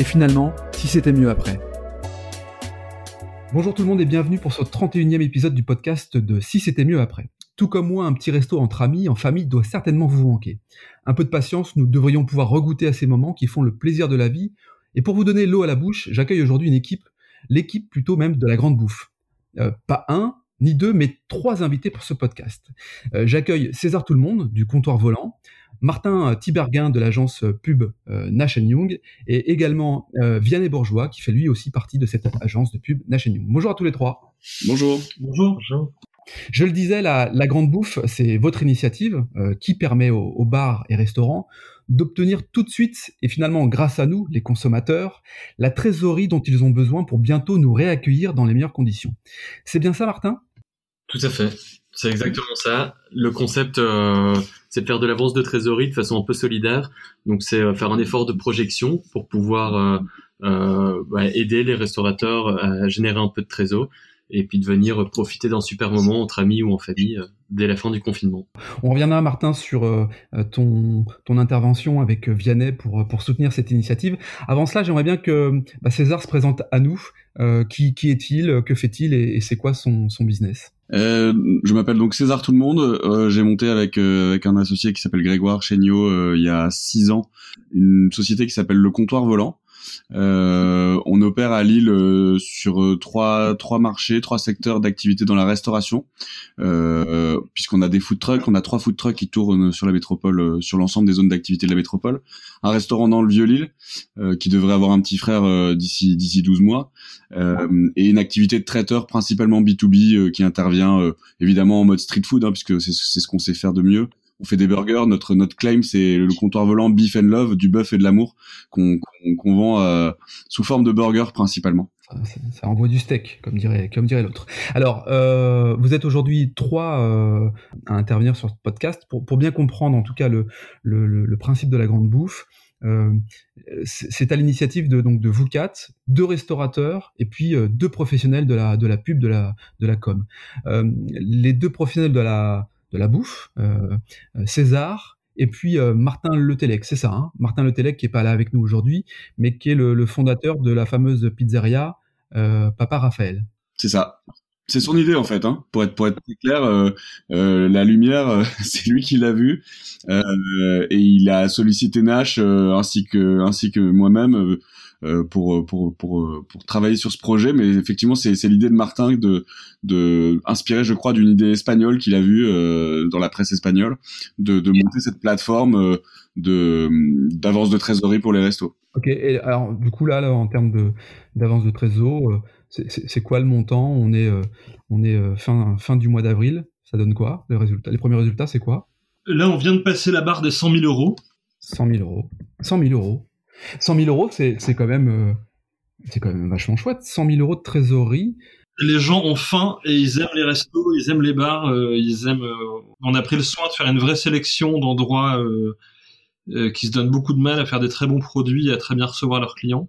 et finalement, si c'était mieux après. Bonjour tout le monde et bienvenue pour ce 31e épisode du podcast de Si c'était mieux après. Tout comme moi, un petit resto entre amis, en famille doit certainement vous manquer. Un peu de patience, nous devrions pouvoir regoûter à ces moments qui font le plaisir de la vie. Et pour vous donner l'eau à la bouche, j'accueille aujourd'hui une équipe, l'équipe plutôt même de la grande bouffe. Euh, pas un, ni deux, mais trois invités pour ce podcast. Euh, j'accueille César Tout le Monde du comptoir volant, Martin Tiberguin de l'agence pub euh, Nash Young et également Vianney Bourgeois qui fait lui aussi partie de cette agence de pub Nash Young. Bonjour à tous les trois. Bonjour. Bonjour. Bonjour. Je le disais, la, Grande Bouffe, c'est votre initiative qui permet aux bars et restaurants d'obtenir tout de suite, et finalement grâce à nous, les consommateurs, la trésorerie dont ils ont besoin pour bientôt nous réaccueillir dans les meilleures conditions. C'est bien ça, Martin? Tout à fait. C'est exactement ça. Le concept, euh, c'est de faire de l'avance de trésorerie de façon un peu solidaire. Donc, c'est euh, faire un effort de projection pour pouvoir euh, bah, aider les restaurateurs à générer un peu de trésor et puis de venir profiter d'un super moment entre amis ou en famille dès la fin du confinement. On reviendra, Martin, sur ton, ton intervention avec Vianney pour, pour soutenir cette initiative. Avant cela, j'aimerais bien que bah, César se présente à nous. qui, qui est-il? Que fait-il? Et, c'est quoi son, son business? Je m'appelle donc César Tout le Monde. j'ai monté avec avec un associé qui s'appelle Grégoire Chéniaud il y a six ans une société qui s'appelle Le Comptoir Volant. Euh, on opère à Lille euh, sur euh, trois trois marchés, trois secteurs d'activité dans la restauration, puisqu'on a des food trucks, on a trois food trucks qui tournent sur la métropole, sur l'ensemble des zones d'activité de la métropole. Un restaurant dans le Vieux-Lille qui devrait avoir un petit frère d'ici d'ici 12 mois, et une activité de traiteur principalement B2B qui intervient évidemment en mode street food, hein, puisque c'est ce qu'on sait faire de mieux on fait des burgers. Notre notre claim c'est le comptoir volant Beef and Love, du bœuf et de l'amour qu'on qu'on vend euh, sous forme de burger principalement. Ça, envoie du steak, comme dirait comme dirait l'autre. Alors, euh, vous êtes aujourd'hui trois euh, à intervenir sur ce podcast pour pour bien comprendre en tout cas le le, le, principe de la grande bouffe. Euh, c'est à l'initiative de donc de vous quatre, deux restaurateurs et puis euh, deux professionnels de la de la pub de la de la com. Euh, les deux professionnels de la de la bouffe, euh, euh, César, et puis euh, Martin Letelec, c'est ça, hein Martin Letelec qui est pas là avec nous aujourd'hui, mais qui est le, fondateur de la fameuse pizzeria Papa Raphaël. C'est ça. C'est son idée en fait, hein. pour être pour être clair, la lumière, c'est lui qui l'a vue et il a sollicité Nash ainsi que ainsi que moi-même euh, pour, pour, pour, pour travailler sur ce projet. Mais effectivement, c'est, c'est l'idée de Martin de, de inspiré, je crois, d'une idée espagnole qu'il a vue euh, dans la presse espagnole, de, de monter cette plateforme euh, de d'avance de trésorerie pour les restos. Ok. Et alors, du coup, là, là en termes de d'avance de trésor, c'est, quoi le montant? On est on est fin fin du mois d'avril. Ça donne quoi les résultats Les premiers résultats, c'est quoi? Là, on vient de passer la barre des 100 000 euros. 100 000 euros. 100 000 euros. 100 000 euros, c'est quand même euh, c'est quand même vachement chouette. 100 000 euros de trésorerie. Les gens ont faim et ils aiment les restos, ils aiment les bars, euh, ils aiment. Euh, on a pris le soin de faire une vraie sélection d'endroits qui se donnent beaucoup de mal à faire des très bons produits et à très bien recevoir leurs clients.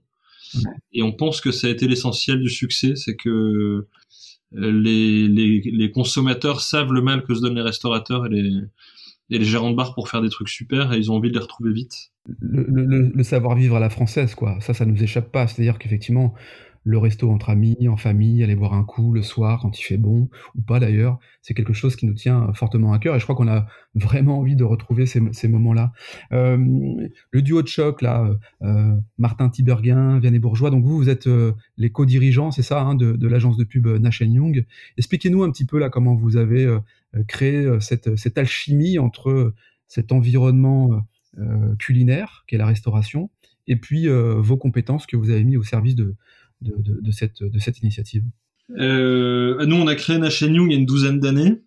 Et on pense que ça a été l'essentiel du succès, c'est que les, les, consommateurs savent le mal que se donnent les restaurateurs et les, et les gérants de bar pour faire des trucs super et ils ont envie de les retrouver vite. Le, savoir-vivre à la française, quoi. Ça, ça nous échappe pas. C'est-à-dire qu'effectivement, le resto entre amis, en famille, aller boire un coup le soir quand il fait bon, ou pas d'ailleurs, c'est quelque chose qui nous tient fortement à cœur et je crois qu'on a vraiment envie de retrouver ces, moments-là. Euh, le duo de choc, là, euh, Martin Tiberguin, Vianney Bourgeois, donc vous, vous êtes euh, les co-dirigeants, c'est ça, hein, de, l'agence de pub Nash Young. Expliquez-nous un petit peu là comment vous avez créé cette, cette alchimie entre cet environnement culinaire, qui est la restauration, et puis vos compétences que vous avez mis au service de, de, cette, de cette initiative euh, Nous, on a créé Young il y a une douzaine d'années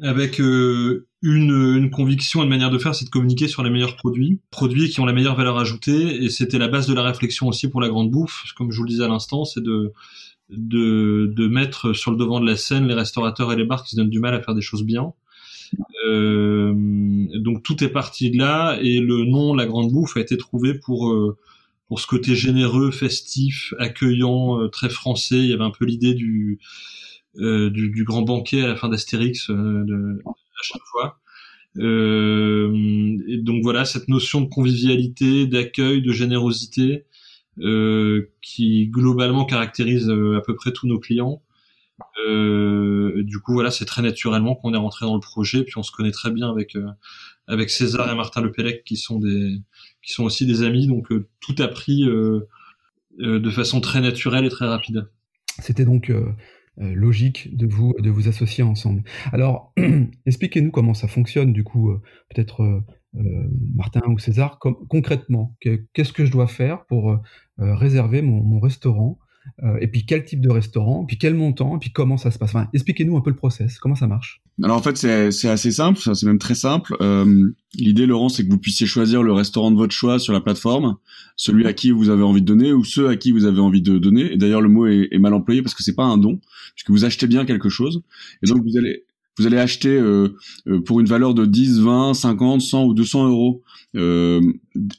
avec euh, une, conviction, une manière de faire, c'est de communiquer sur les meilleurs produits, produits qui ont la meilleure valeur ajoutée, et c'était la base de la réflexion aussi pour la grande bouffe, comme je vous le disais à l'instant, c'est de, de, de mettre sur le devant de la scène les restaurateurs et les bars qui se donnent du mal à faire des choses bien. Euh, donc tout est parti de là, et le nom La Grande Bouffe a été trouvé pour... pour ce côté généreux, festif, accueillant, euh, très français. Il y avait un peu l'idée du, euh, du, du, grand banquet à la fin d'Astérix euh, de, à chaque fois. Euh, et donc voilà cette notion de convivialité, d'accueil, de générosité euh, qui globalement caractérise euh, à peu près tous nos clients. du coup voilà c'est très naturellement qu'on est rentré dans le projet puis on se connaît très bien avec avec César et Martin Lepellec qui sont des qui sont aussi des amis donc tout a pris de façon très naturelle et très rapide. C'était donc euh, logique de vous de vous associer ensemble. Alors, expliquez-nous comment ça fonctionne du coup, euh, peut-être euh, Martin ou César, concrètement, qu'est-ce que je dois faire pour réserver mon, restaurant et puis quel type de restaurant, puis quel montant, puis comment ça se passe? expliquez-nous un peu le process, comment ça marche? Alors en fait, c'est assez simple, c'est même très simple. L'idée, Laurent, c'est que vous puissiez choisir le restaurant de votre choix sur la plateforme, celui à qui vous avez envie de donner ou ceux à qui vous avez envie de donner. Et d'ailleurs, le mot est, mal employé parce que c'est pas un don, puisque vous achetez bien quelque chose. Et donc vous allez vous allez acheter euh, euh, pour une valeur de 10, 20, 50, 100 ou 200 euros euh,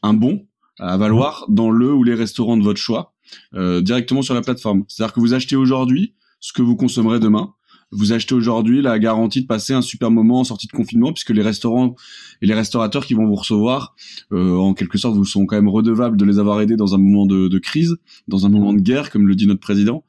un bon à valoir dans le ou les restaurants de votre choix directement sur la plateforme. C'est-à-dire que vous achetez aujourd'hui ce que vous consommerez demain vous achetez aujourd'hui la garantie de passer un super moment en sortie de confinement, puisque les restaurants et les restaurateurs qui vont vous recevoir, euh, en quelque sorte, vous sont quand même redevables de les avoir aidés dans un moment de, crise, dans un moment de guerre, comme le dit notre président.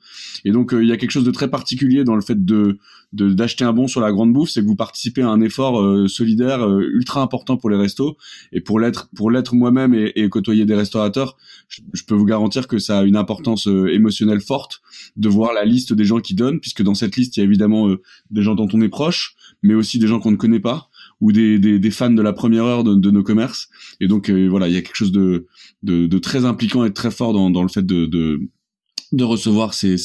Et donc, euh, il y a quelque chose de très particulier dans le fait de d'acheter un bon sur la grande bouffe, c'est que vous participez à un effort euh, solidaire ultra important pour les restos. Et pour l'être, pour l'être moi-même et, et, côtoyer des restaurateurs, je, je, peux vous garantir que ça a une importance émotionnelle forte de voir la liste des gens qui donnent, puisque dans cette liste, il y a évidemment euh, des gens dont on est proche, mais aussi des gens qu'on ne connaît pas ou des, fans de la première heure de, nos commerces. Et donc euh, voilà, il y a quelque chose de, de, très impliquant et très fort dans, le fait de, de recevoir ces,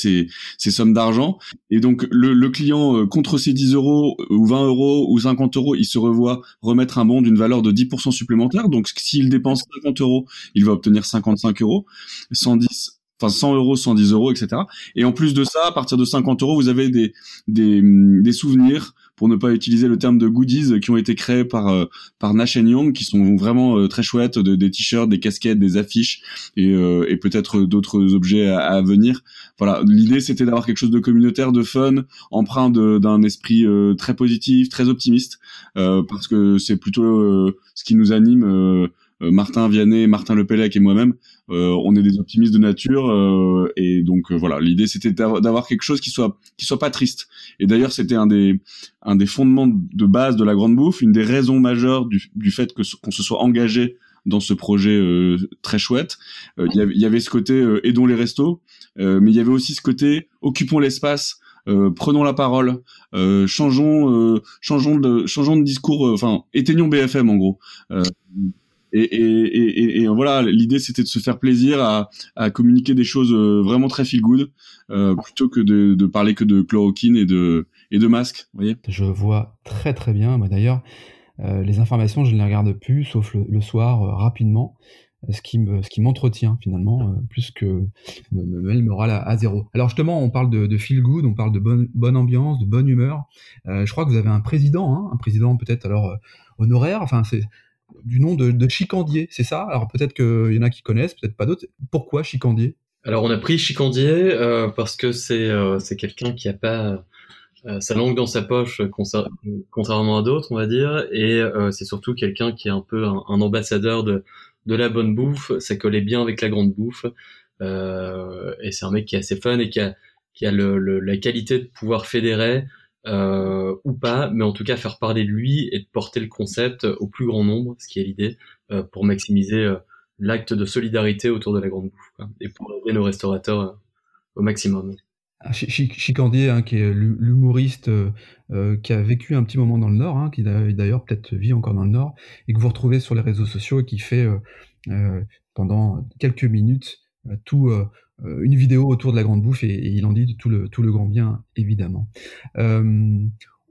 sommes d'argent. Et donc, le, le, client, euh, contre ces 10 euros ou 20 euros ou 50 euros, il se revoit remettre un bon d'une valeur de 10% supplémentaire. Donc, s'il dépense 50 euros, il va obtenir 55 euros. 110 enfin 100 euros, 110 euros, etc. Et en plus de ça, à partir de 50 euros, vous avez des, des, des souvenirs, pour ne pas utiliser le terme de goodies, qui ont été créés par euh, par Nash Young, qui sont vraiment euh, très chouettes, de, des t-shirts, des casquettes, des affiches et, euh, et peut-être d'autres objets à, à, venir. Voilà, l'idée c'était d'avoir quelque chose de communautaire, de fun, empreint d'un esprit très positif, très optimiste, parce que c'est plutôt ce qui nous anime euh, Martin Vianney, Martin Lepellec et moi-même, euh, on est des optimistes de nature euh, et donc voilà, l'idée c'était d'avoir quelque chose qui soit qui soit pas triste. Et d'ailleurs, c'était un des un des fondements de base de la grande bouffe, une des raisons majeures du, du fait que qu'on se soit engagé dans ce projet très chouette. Il y, avait ce côté aidons les restos, mais il y avait aussi ce côté occupons l'espace. prenons la parole, changeons, changeons de, changeons de discours, enfin éteignons BFM en gros. Et, voilà, l'idée c'était de se faire plaisir à, communiquer des choses euh, vraiment très feel good, euh, plutôt que de, parler que de chloroquine et de, et de masques. Voyez je vois très très bien. D'ailleurs, euh, les informations, je ne les regarde plus, sauf le, soir, rapidement, ce qui ce qui m'entretient finalement, plus que me, me met le moral à, zéro. Alors justement, on parle de, feel good, on parle de bonne, bonne ambiance, de bonne humeur. je crois que vous avez un président, hein, un président peut-être alors honoraire. Enfin, c'est du nom de, Chicandier, c'est ça? Alors peut-être qu'il y en a qui connaissent, peut-être pas d'autres. Pourquoi Chicandier? Alors on a pris Chicandier euh, parce que c'est euh, c'est quelqu'un qui a pas euh, sa langue dans sa poche, contrairement à d'autres, on va dire, et c'est surtout quelqu'un qui est un peu un, ambassadeur de de la bonne bouffe. Ça collait bien avec la grande bouffe, et c'est un mec qui est assez fun et qui a qui a le, la qualité de pouvoir fédérer euh, ou pas, mais en tout cas faire parler de lui et de porter le concept au plus grand nombre, ce qui est l'idée, euh, pour maximiser euh, l'acte de solidarité autour de la grande bouffe et pour aider nos restaurateurs au maximum. Ah, Chicandier, hein, qui est l'humoriste qui a vécu un petit moment dans le Nord, hein, qui d'ailleurs peut-être vit encore dans le Nord, et que vous retrouvez sur les réseaux sociaux et qui fait pendant quelques minutes tout une vidéo autour de la grande bouffe et, il en dit tout le, tout le grand bien, évidemment. Euh,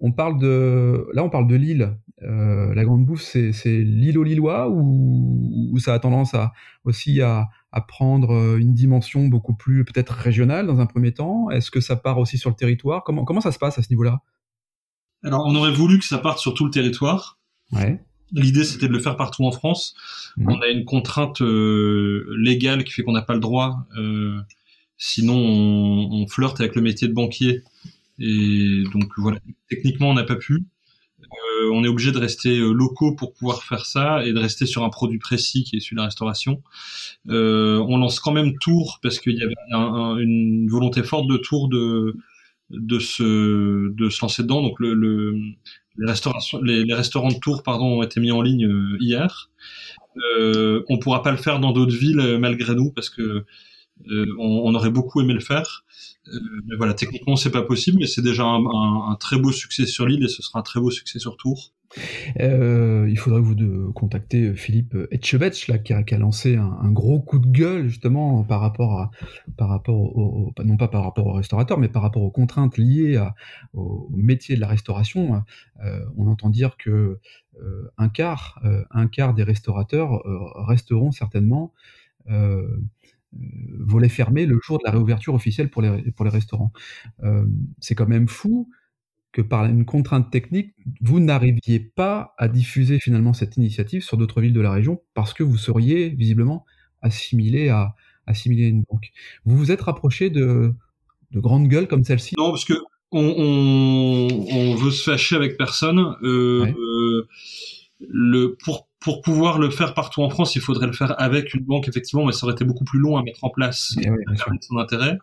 on parle de, là, on parle de Lille. euh, la grande bouffe, c'est, c'est l'îlot lillois ou, ou ça a tendance à aussi à, à prendre euh, une dimension beaucoup plus peut-être régionale dans un premier temps? Est-ce que ça part aussi sur le territoire? Comment, comment ça se passe à ce niveau-là? Alors, on aurait voulu que ça parte sur tout le territoire. Ouais. L'idée, c'était de le faire partout en France. Mhm. On a une contrainte euh, légale qui fait qu'on n'a pas le droit. Euh, sinon, on, on flirte avec le métier de banquier. Et donc, voilà, techniquement, on n'a pas pu. Euh, on est obligé de rester locaux pour pouvoir faire ça et de rester sur un produit précis qui est celui de la restauration. On lance quand même Tours parce qu'il y avait un- un- une volonté forte de Tours de de se de se lancer dedans. Donc le, le les restaurants de Tours, pardon, ont été mis en ligne euh, hier. Euh, on pourra pas le faire dans d'autres villes euh, malgré nous parce que euh, on, aurait beaucoup aimé le faire. Euh, mais voilà, techniquement c'est pas possible, mais c'est déjà un, un- un très beau succès sur l'île et ce sera un très beau succès sur Tours. Euh, il faudrait vous de contacter Philippe Etchebetch qui a, lancé un, gros coup de gueule justement par rapport à par rapport au, non pas par rapport aux restaurateurs mais par rapport aux contraintes liées au métier de la restauration. Euh, on entend dire que euh, un quart euh, un quart des restaurateurs euh, resteront certainement euh, euh, volets fermés le jour de la réouverture officielle pour les pour les restaurants. Euh, c'est quand même fou que par une contrainte technique, vous n'arriviez pas à diffuser finalement cette initiative sur d'autres villes de la région parce que vous seriez visiblement assimilé à assimilé à une banque. Vous vous êtes rapproché de, de grandes gueules comme celle-ci? Non, parce que on, on, on veut se fâcher avec personne. Euh, Ouais. euh, le pour pour pouvoir le faire partout en France, il faudrait le faire avec une banque effectivement, mais ça aurait été beaucoup plus long à mettre en place. Eh oui, bien sûr. permettre son intérêt.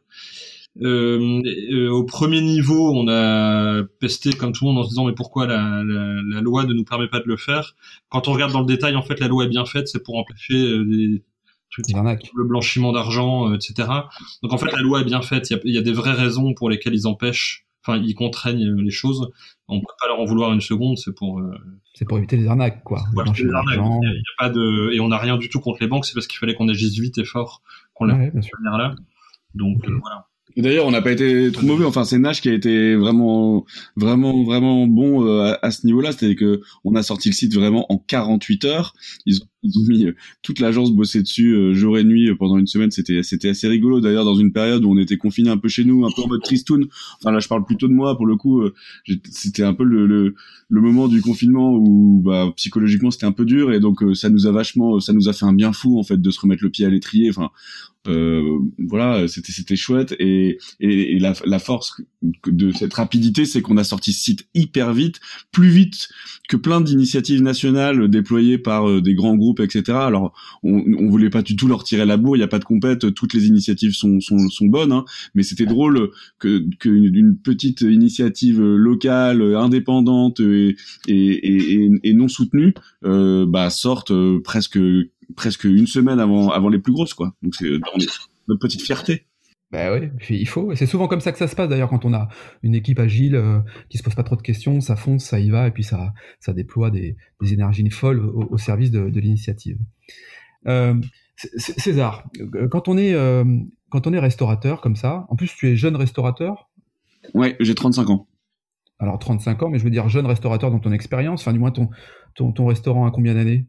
Euh, euh, au premier niveau, on a pesté comme tout le monde en se disant mais pourquoi la, la, la loi ne nous permet pas de le faire? Quand on regarde dans le détail, en fait, la loi est bien faite, c'est pour empêcher euh, des le blanchiment d'argent, etc. Donc en fait, la loi est bien faite. Il y a, il y a des vraies raisons pour lesquelles ils empêchent, enfin ils contraignent les choses. On peut pas leur en vouloir une seconde. C'est pour euh, C'est pour éviter les arnaques, quoi. Le voilà, c'est des blanchiment arnaques. Il y a- pas de et on n'a rien du tout contre les banques. C'est parce qu'il fallait qu'on agisse vite et fort qu'on l'a Ouais, sûr. manière là. Donc euh, voilà. D'ailleurs, on n'a pas été trop mauvais. Enfin, c'est Nash qui a été vraiment, vraiment, vraiment bon euh, à, à ce niveau-là. C'est-à-dire que on a sorti le site vraiment en 48 heures. ils ont mis euh, toute l'agence bosser dessus euh, jour et nuit euh, pendant une semaine. C'était, c'était assez rigolo. D'ailleurs, dans une période où on était confinés un peu chez nous, un peu en mode tristoun. Enfin, là, je parle plutôt de moi pour le coup. c'était un peu le, le, le moment du confinement où, bah, psychologiquement, c'était un peu dur et donc ça nous a vachement, ça nous a fait un bien fou en fait de se remettre le pied à l'étrier. Enfin, euh, voilà, c'était c'était chouette et, et, et la, la force de cette rapidité, c'est qu'on a sorti ce site hyper vite, plus vite que plein d'initiatives nationales déployées par des grands groupes, etc. Alors, on, voulait pas du tout leur tirer la bourre, il y a pas de compète, toutes les initiatives sont sont, bonnes, hein, mais c'était drôle que qu'une une petite initiative locale, indépendante et et, non soutenue, euh, bah sorte euh, presque presque une semaine avant avant les plus grosses quoi. Donc c'est notre petite fierté. Bah oui, il faut. C'est souvent comme ça que ça se passe d'ailleurs quand on a une équipe agile euh, qui se pose pas trop de questions, ça fonce, ça y va, et puis ça, ça déploie des, des énergies folles au, au service de, de l'initiative. Euh, César, euh, quand on est euh, quand on est restaurateur comme ça, en plus tu es jeune restaurateur, Ouais, j'ai 35 ans. alors 35 ans, mais je veux dire jeune restaurateur dans ton expérience, enfin du moins ton, ton, ton restaurant a combien d'années?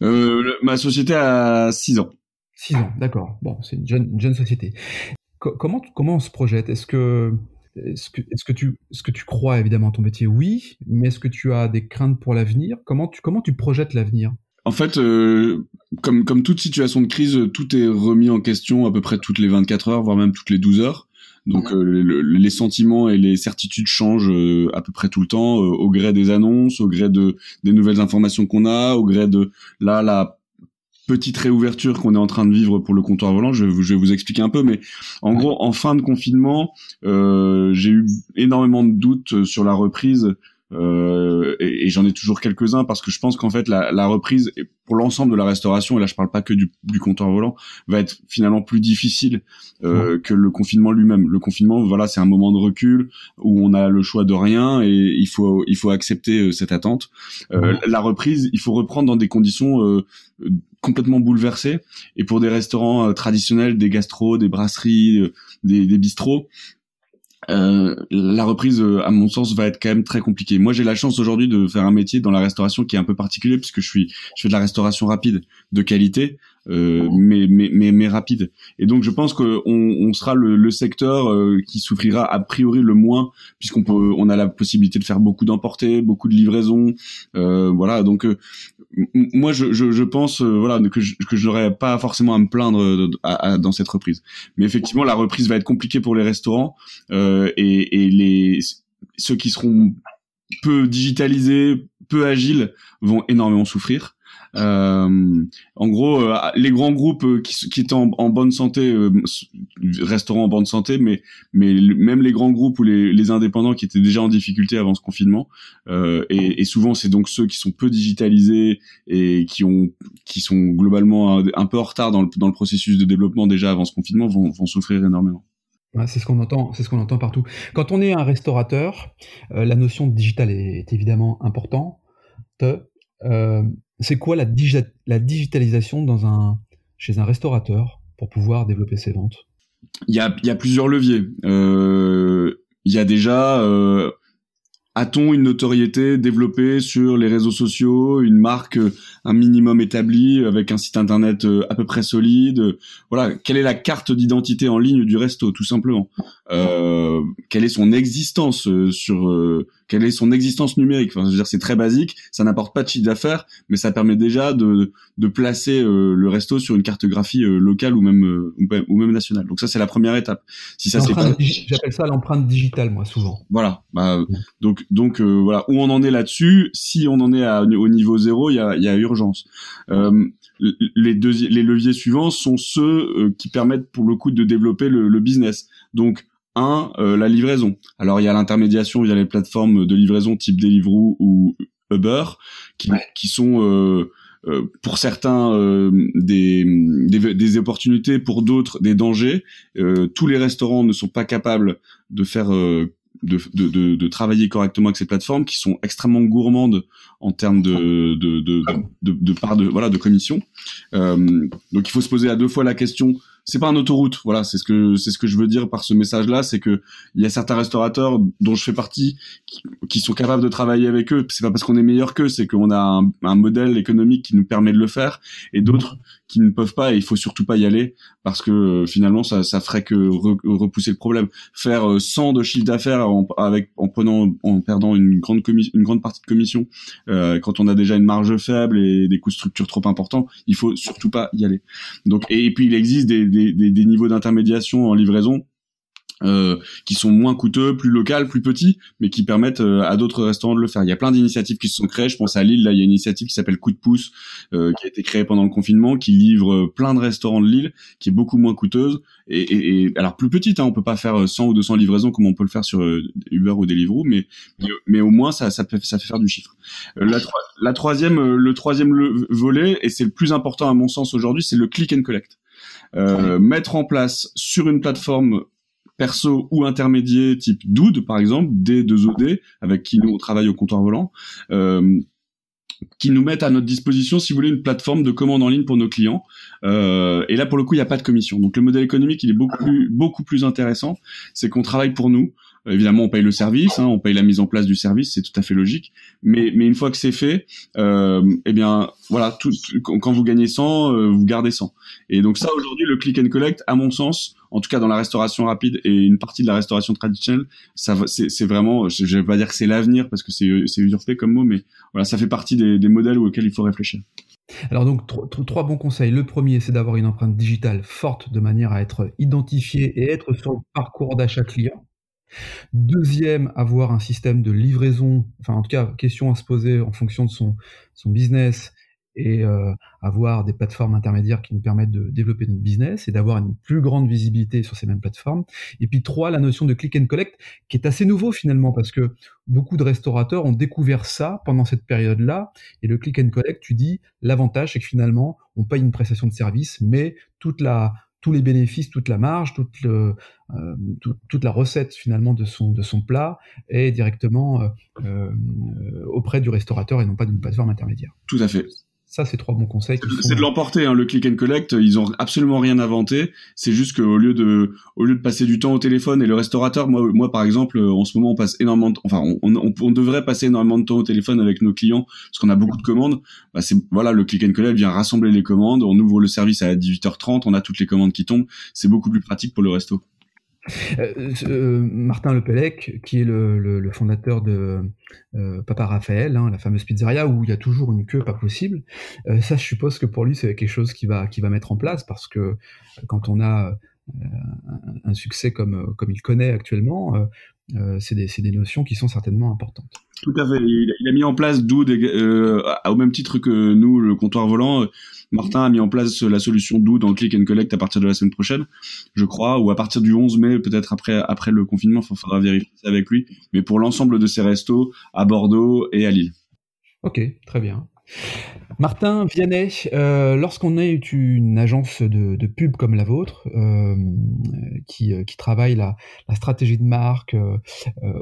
Ma société a 6 ans. 6 ans, d'accord. Bon, c'est une jeune, une jeune société. Co- comment, comment on se projette? Est-ce que, est-ce que, est-ce que tu, est-ce que tu crois évidemment à ton métier? Oui, mais est-ce que tu as des craintes pour l'avenir? Comment tu, comment tu projettes l'avenir? En fait, euh, comme comme toute situation de crise, tout est remis en question à peu près toutes les 24 heures, voire même toutes les 12 heures. Donc euh, le- le- les sentiments et les certitudes changent euh, à peu près tout le temps, euh, au gré des annonces, au gré de des nouvelles informations qu'on a, au gré de là la petite réouverture qu'on est en train de vivre pour le comptoir volant. Je, vais vous- je vais vous expliquer un peu, mais en gros, en fin de confinement, euh, j'ai eu énormément de doutes sur la reprise. Euh, et, et j'en ai toujours quelques-uns parce que je pense qu'en fait la, la reprise pour l'ensemble de la restauration et là je parle pas que du, du comptoir volant va être finalement plus difficile euh, que le confinement lui-même. Le confinement voilà c'est un moment de recul où on a le choix de rien et il faut il faut accepter euh, cette attente. Euh, la reprise il faut reprendre dans des conditions euh, complètement bouleversées. Et pour des restaurants euh, traditionnels des gastros des brasseries euh, des, des bistrots euh, la reprise, euh, à mon sens, va être quand même très compliquée. Moi, j'ai la chance aujourd'hui de faire un métier dans la restauration qui est un peu particulier puisque je suis, je fais de la restauration rapide, de qualité, euh, mais, mais, mais, mais, rapide. Et donc, je pense qu'on on sera le, le secteur euh, qui souffrira a priori le moins puisqu'on peut, on a la possibilité de faire beaucoup d'emporter, beaucoup de livraisons. Euh, voilà, donc moi, je, je, je pense, voilà, que je, que je pas forcément à me plaindre dans cette reprise. Mais effectivement, la reprise va être compliquée pour les restaurants. Euh, euh, et, et les ceux qui seront peu digitalisés, peu agiles, vont énormément souffrir. Euh, en gros, euh, les grands groupes euh, qui, qui étaient en, bonne santé euh, resteront en bonne santé, mais mais même les grands groupes ou les, les indépendants qui étaient déjà en difficulté avant ce confinement, et, et, souvent c'est donc ceux qui sont peu digitalisés et qui ont qui sont globalement un, peu en retard dans le, dans le processus de développement déjà avant ce confinement vont, vont souffrir énormément c'est ce qu'on entend, c'est ce qu'on entend partout. Quand on est un restaurateur, euh, la notion de digital est, évidemment importante. Euh, c'est quoi la, digitalisation chez un restaurateur pour pouvoir développer ses ventes? Il y, a, plusieurs leviers. Euh, il y a déjà a-t-on une notoriété développée sur les réseaux sociaux, une marque un minimum établi avec un site internet euh, à peu près solide? Voilà, quelle est la carte d'identité en ligne du resto, tout simplement? Euh, quelle est son existence euh, sur euh, quelle est son existence numérique? Enfin, je veux dire, c'est très basique, ça n'apporte pas de chiffre d'affaires, mais ça permet déjà de, de placer le resto sur une cartographie locale ou même ou même nationale. Donc ça, c'est la première étape. Si ça, c'est pas... j'appelle ça l'empreinte digitale, moi, souvent. Voilà. Bah, donc donc voilà où on en est là-dessus? Si on en est à, au niveau zéro, il y a, y a urgence euh, les, deux, les leviers suivants sont ceux euh, qui permettent pour le coup de développer le, business. Donc un, euh, la livraison. Alors il y a l'intermédiation via les plateformes de livraison type Deliveroo ou Uber qui, qui sont pour certains des, des, des, opportunités, pour d'autres des dangers. tous les restaurants ne sont pas capables de faire de, de, de, travailler correctement avec ces plateformes qui sont extrêmement gourmandes en termes de, de, de, de, de part de, voilà, de commission. Euh, donc il faut se poser à deux fois la question c'est pas un autoroute. Voilà, c'est ce que c'est ce que je veux dire par ce message-là, c'est que il y a certains restaurateurs dont je fais partie qui, sont capables de travailler avec eux. C'est pas parce qu'on est meilleur qu'eux, c'est qu'on a un, un, modèle économique qui nous permet de le faire, et d'autres qui ne peuvent pas. Et il faut surtout pas y aller parce que euh, finalement ça, ça ferait que repousser le problème. Faire 100 euh, de chiffre d'affaires en, avec en prenant en perdant une grande une grande partie de commission euh, quand on a déjà une marge faible et des coûts de structure trop importants, il faut surtout pas y aller. Donc et, puis il existe des, niveaux d'intermédiation en livraison euh, qui sont moins coûteux, plus local, plus petits, mais qui permettent euh, à d'autres restaurants de le faire. Il y a plein d'initiatives qui se sont créées. Je pense à Lille, là, il y a une initiative qui s'appelle Coup de pouce, euh, qui a été créée pendant le confinement, qui livre plein de restaurants de Lille, qui est beaucoup moins coûteuse et, et, alors plus petite. Hein, on peut pas faire 100 ou 200 livraisons comme on peut le faire sur Uber ou Deliveroo, mais mais, au moins ça ça fait ça fait faire du chiffre. la, la troisième le troisième volet et c'est le plus important à mon sens aujourd'hui, c'est le click and collect. Euh, mettre en place sur une plateforme perso ou intermédiaire type Doud par exemple, D2OD, avec qui nous on travaille au comptoir volant, euh, qui nous mettent à notre disposition, si vous voulez, une plateforme de commande en ligne pour nos clients. Euh, et là, pour le coup, il n'y a pas de commission. Donc le modèle économique, il est beaucoup plus, beaucoup plus intéressant. C'est qu'on travaille pour nous. Évidemment, on paye le service, hein, on paye la mise en place du service, c'est tout à fait logique. Mais, mais une fois que c'est fait, euh, eh bien, voilà, tout, quand vous gagnez 100, euh, vous gardez 100. Et donc ça, aujourd'hui, le click and collect, à mon sens, en tout cas dans la restauration rapide et une partie de la restauration traditionnelle, ça, c'est vraiment, je, ne vais pas dire que c'est l'avenir parce que c'est usurpé comme mot, mais voilà, ça fait partie des, des modèles auxquels il faut réfléchir. Alors donc trois bons conseils. Le premier, c'est d'avoir une empreinte digitale forte de manière à être identifié et être sur le parcours d'achat client. Deuxième, avoir un système de livraison, enfin en tout cas, question à se poser en fonction de son, son business et euh, avoir des plateformes intermédiaires qui nous permettent de développer notre business et d'avoir une plus grande visibilité sur ces mêmes plateformes. Et puis trois, la notion de click and collect, qui est assez nouveau finalement, parce que beaucoup de restaurateurs ont découvert ça pendant cette période-là. Et le click and collect, tu dis, l'avantage, c'est que finalement, on paye une prestation de service, mais toute la tous les bénéfices, toute la marge, euh, toute la recette finalement de son, de son plat est directement euh, euh, auprès du restaurateur et non pas d'une plateforme intermédiaire. Tout à fait. Ça, c'est trois bons conseils. C'est de l'emporter. Hein, le click and collect, ils ont absolument rien inventé. C'est juste qu'au lieu de, au lieu de passer du temps au téléphone et le restaurateur, moi, moi par exemple, en ce moment, on passe énormément, de, enfin, on, on, on, devrait passer énormément de temps au téléphone avec nos clients parce qu'on a beaucoup de commandes. Bah, c'est voilà, le click and collect vient rassembler les commandes. On ouvre le service à 18h30, on a toutes les commandes qui tombent. C'est beaucoup plus pratique pour le resto. Euh, euh, Martin Lepellec, qui est le, fondateur de euh, Papa Raphaël, hein, la fameuse pizzeria où il y a toujours une queue pas possible. ça, je suppose que pour lui, c'est quelque chose qu'il va, qui va mettre en place parce que quand on a un, succès comme, comme il connaît actuellement, c'est des, des, notions qui sont certainement importantes. Tout à fait. Il, a mis en place Doud au même titre que nous, le comptoir volant. Martin a mis en place la solution Doud en click and collect à partir de la semaine prochaine, je crois, ou à partir du 11 mai, peut-être après après le confinement. Il faudra vérifier ça avec lui. Mais pour l'ensemble de ses restos à Bordeaux et à Lille. Ok, très bien. Martin Vianney, euh, lorsqu'on est une agence de, pub comme la vôtre, euh, qui, euh, qui, travaille la, stratégie de marque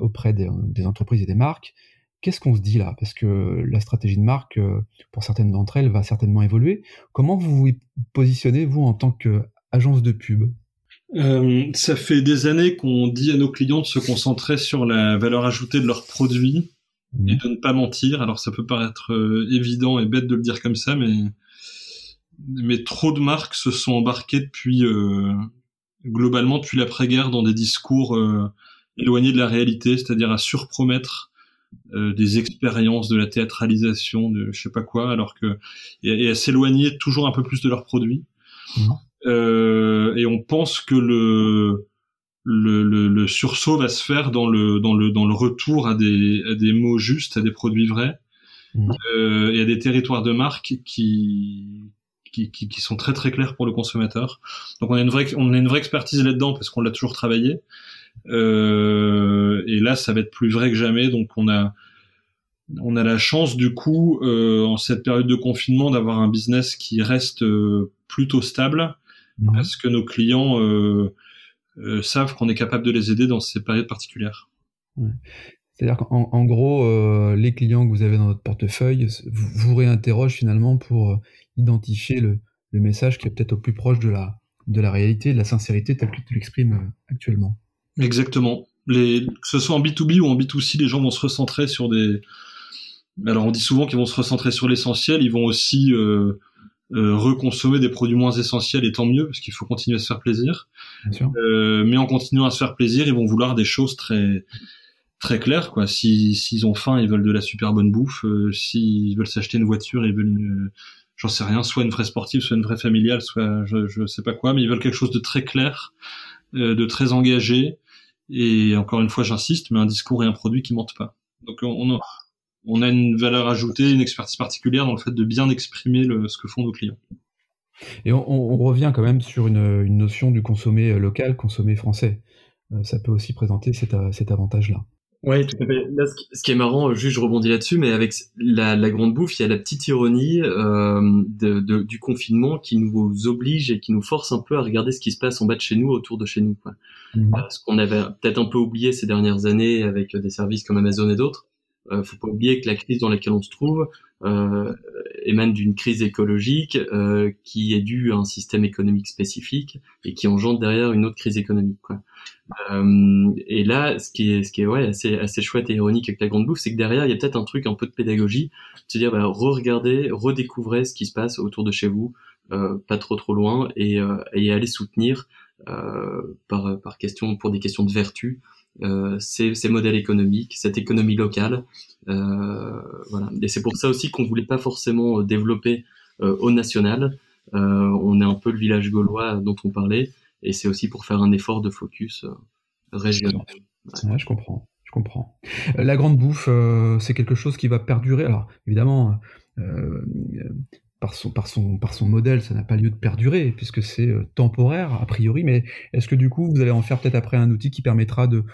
auprès des, entreprises et des marques, qu'est-ce qu'on se dit là? Parce que la stratégie de marque, pour certaines d'entre elles, va certainement évoluer. Comment vous vous positionnez, vous, en tant qu'agence de pub? Ça fait des années qu'on dit à nos clients de se concentrer sur la valeur ajoutée de leurs produits et mmh. de ne pas mentir. Alors ça peut paraître euh, évident et bête de le dire comme ça, mais mais trop de marques se sont embarquées depuis euh, globalement depuis l'après-guerre dans des discours euh, éloignés de la réalité, c'est-à-dire à surpromettre des expériences, de la théâtralisation, de je sais pas quoi, alors que et, à s'éloigner toujours un peu plus de leurs produits. Mmh. et on pense que le le, le, le, sursaut va se faire dans le dans le dans le retour à des à des mots justes, à des produits vrais mmh. euh, et à des territoires de marque qui qui, qui qui, sont très très clairs pour le consommateur. Donc on a une vraie on a une vraie expertise là-dedans parce qu'on l'a toujours travaillé. Euh, et là ça va être plus vrai que jamais. Donc on a on a la chance du coup euh, en cette période de confinement d'avoir un business qui reste euh, plutôt stable mmh. parce que nos clients euh, euh, savent qu'on est capable de les aider dans ces périodes particulières. C'est-à-dire qu'en gros, euh, les clients que vous avez dans votre portefeuille vous, vous réinterrogent finalement pour euh, identifier le, le, message qui est peut-être au plus proche de la, de la réalité, de la sincérité telle que tu l'exprimes actuellement. Exactement. Les, que ce soit en B2B ou en B2C, les gens vont se recentrer sur des... Alors on dit souvent qu'ils vont se recentrer sur l'essentiel, ils vont aussi euh, euh, reconsommer des produits moins essentiels et tant mieux parce qu'il faut continuer à se faire plaisir. Euh, mais en continuant à se faire plaisir, ils vont vouloir des choses très très claires quoi. Si s'ils ont faim, ils veulent de la super bonne bouffe. Euh, s'ils veulent s'acheter une voiture, ils veulent une, j'en sais rien, soit une vraie sportive, soit une vraie familiale, soit je je sais pas quoi, mais ils veulent quelque chose de très clair, euh, de très engagé. Et encore une fois, j'insiste, mais un discours et un produit qui mentent pas. Donc on, on on a une valeur ajoutée, une expertise particulière dans le fait de bien exprimer le, ce que font nos clients. Et on, revient quand même sur une, notion du consommer local, consommer français. Euh, ça peut aussi présenter cet, cet avantage-là. Oui, tout à fait. Là, ce qui est marrant, juste je rebondis là-dessus, mais avec la, grande bouffe, il y a la petite ironie euh, de, du confinement qui nous oblige et qui nous force un peu à regarder ce qui se passe en bas de chez nous, autour de chez nous. Quoi. Mmh. Ce qu'on avait peut-être un peu oublié ces dernières années avec des services comme Amazon et d'autres, euh, faut pas oublier que la crise dans laquelle on se trouve euh, émane d'une crise écologique euh, qui est due à un système économique spécifique et qui engendre derrière une autre crise économique. Quoi. Euh, et là, ce qui est, ce qui est ouais, assez, assez chouette et ironique avec la grande bouffe, c'est que derrière, il y a peut-être un truc un peu de pédagogie, se dire, bah, re-regardez, redécouvrez ce qui se passe autour de chez vous, euh, pas trop trop loin, et, euh, et allez soutenir par, par question, pour des questions de vertu, euh, ces, ces, modèles économiques, cette économie locale. Euh, voilà. Et c'est pour ça aussi qu'on voulait pas forcément euh, développer euh, au national. Euh, on est un peu le village gaulois dont on parlait, et c'est aussi pour faire un effort de focus régional. Ouais. je comprends. Je comprends. La grande bouffe, c'est quelque chose qui va perdurer. Alors, évidemment, par son, modèle, ça n'a pas lieu de perdurer, puisque c'est euh, temporaire, a priori, mais est-ce que du coup, vous allez en faire peut-être après un outil qui permettra de,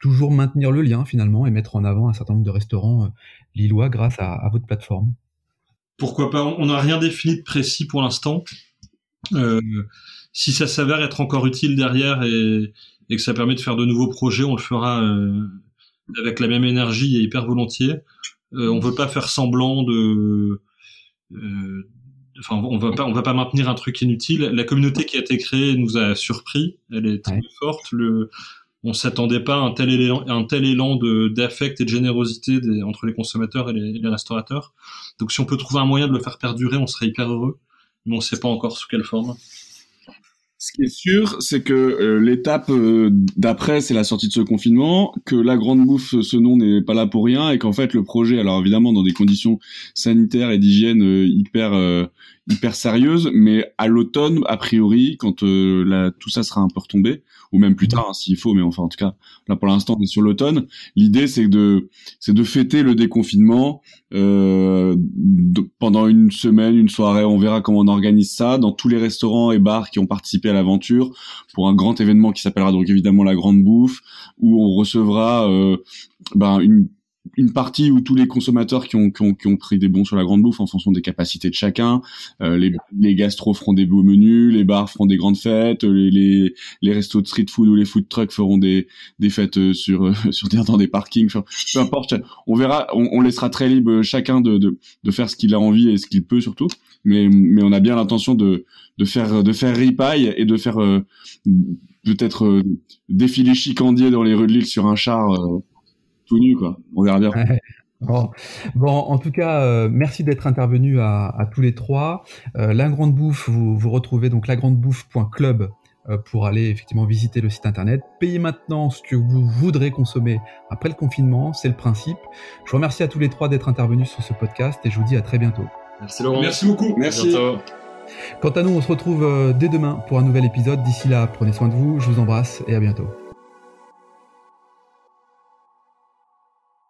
toujours maintenir le lien, finalement, et mettre en avant un certain nombre de restaurants euh, lillois grâce à, votre plateforme? Pourquoi pas? On n'a rien défini de précis pour l'instant. Euh, si ça s'avère être encore utile derrière et, que ça permet de faire de nouveaux projets, on le fera avec la même énergie et hyper volontiers. on veut pas faire semblant de enfin on va pas on va pas maintenir un truc inutile. La communauté qui a été créée nous a surpris. Elle est très forte. Le on s'attendait pas à un tel élan un tel élan de d'affect et de générosité des, entre les consommateurs et les, les, restaurateurs. Donc si on peut trouver un moyen de le faire perdurer on serait hyper heureux. Mais on sait pas encore sous quelle forme ce qui est sûr, c'est que euh, l'étape euh, d'après, c'est la sortie de ce confinement, que la grande bouffe, ce nom n'est pas là pour rien, et qu'en fait le projet, alors évidemment dans des conditions sanitaires et d'hygiène euh, hyper hyper sérieuses, mais à l'automne, a priori, quand tout ça sera un peu retombé, ou même plus tard hein, s'il faut, mais enfin en tout cas là pour l'instant on est sur l'automne. L'idée c'est de c'est de fêter le déconfinement euh, pendant une semaine, une soirée. On verra comment on organise ça dans tous les restaurants et bars qui ont participé à l'aventure pour un grand événement qui s'appellera donc évidemment la Grande Bouffe où on recevra euh, ben une une partie où tous les consommateurs qui ont, qui ont, qui ont pris des bons sur la grande bouffe en fonction des capacités de chacun, euh, les, les gastros feront des beaux menus, les bars feront des grandes fêtes, les, les, les restos de street food ou les food trucks feront des, des fêtes euh, sur, euh, sur des, dans des parkings, peu importe, on verra, on, on, laissera très libre chacun de, de, de faire ce qu'il a envie et ce qu'il peut surtout, mais, mais on a bien l'intention de, de faire, de faire ripaille et de faire peut-être défiler chicandier dans les rues de Lille sur un char nu, quoi. On verra bien. Bon. bon. en tout cas, euh, merci d'être intervenu à, à, tous les trois. Euh, la Grande Bouffe, vous, vous retrouvez donc lagrandebouffe.club euh, pour aller effectivement visiter le site internet. Payez maintenant ce que vous voudrez consommer après le confinement, c'est le principe. Je vous remercie à tous les trois d'être intervenus sur ce podcast et je vous dis à très bientôt. Merci Laurent. Merci beaucoup. Merci. Quant à nous, on se retrouve euh, dès demain pour un nouvel épisode. D'ici là, prenez soin de vous, je vous embrasse et à bientôt.